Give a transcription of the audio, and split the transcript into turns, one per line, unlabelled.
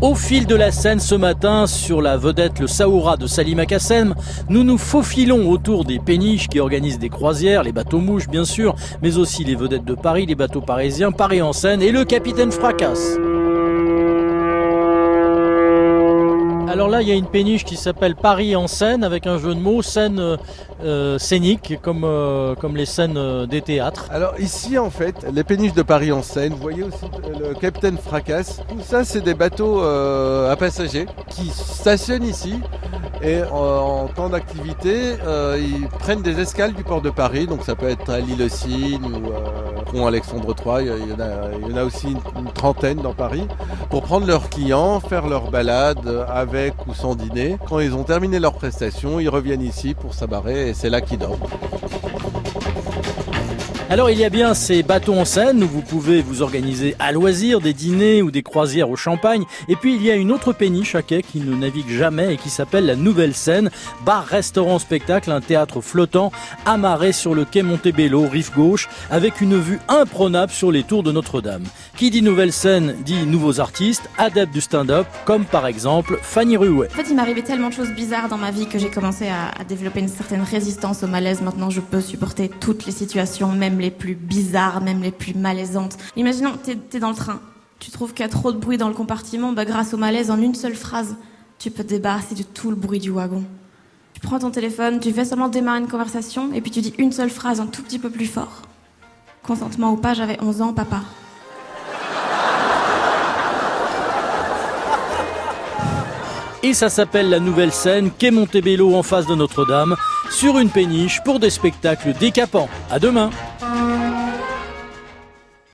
Au fil de la scène ce matin, sur la vedette le Saoura de Salim Akassem, nous nous faufilons autour des péniches qui organisent des croisières, les bateaux mouches bien sûr, mais aussi les vedettes de Paris, les bateaux parisiens, Paris en scène et le capitaine Fracasse. Alors là, il y a une péniche qui s'appelle Paris en scène, avec un jeu de mots, scène euh, euh, scénique, comme, euh, comme les scènes des théâtres.
Alors ici, en fait, les péniches de Paris en scène, vous voyez aussi le Capitaine Fracasse. Tout ça, c'est des bateaux à passagers qui stationnent ici et en, temps d'activité, ils prennent des escales du port de Paris, donc ça peut être à l'île Cygne ou pont Alexandre III, il y, en a, il y en a aussi une, une, trentaine dans Paris, pour prendre leurs clients, faire leur balade avec ou sans dîner. Quand ils ont terminé leur prestation, ils reviennent ici pour s'abarrer et c'est là qu'ils dorment.
Alors il y a bien ces bateaux en scène où vous pouvez vous organiser à loisir des dîners ou des croisières au champagne. Et puis il y a une autre péniche à quai qui ne navigue jamais et qui s'appelle la Nouvelle Scène. Bar, restaurant, spectacle, un théâtre flottant amarré sur le quai Montebello, rive gauche, avec une vue imprenable sur les tours de Notre-Dame. Qui dit Nouvelle Scène dit nouveaux artistes, adeptes du stand-up, comme par exemple Fanny Ruet.
En fait il m'arrivait tellement de choses bizarres dans ma vie que j'ai commencé à développer une certaine résistance au malaise. Maintenant je peux supporter toutes les situations, même les plus bizarres, même les plus malaisantes. Imaginons, t'es es dans le train, tu trouves qu'il y a trop de bruit dans le compartiment, bah grâce au malaise, en une seule phrase, tu peux te débarrasser de tout le bruit du wagon. Tu prends ton téléphone, tu fais seulement démarrer une conversation, et puis tu dis une seule phrase un tout petit peu plus fort. Consentement ou pas, j'avais 11 ans, papa.
Et ça s'appelle la nouvelle scène Quai Montebello en face de Notre-Dame sur une péniche pour des spectacles décapants. À demain!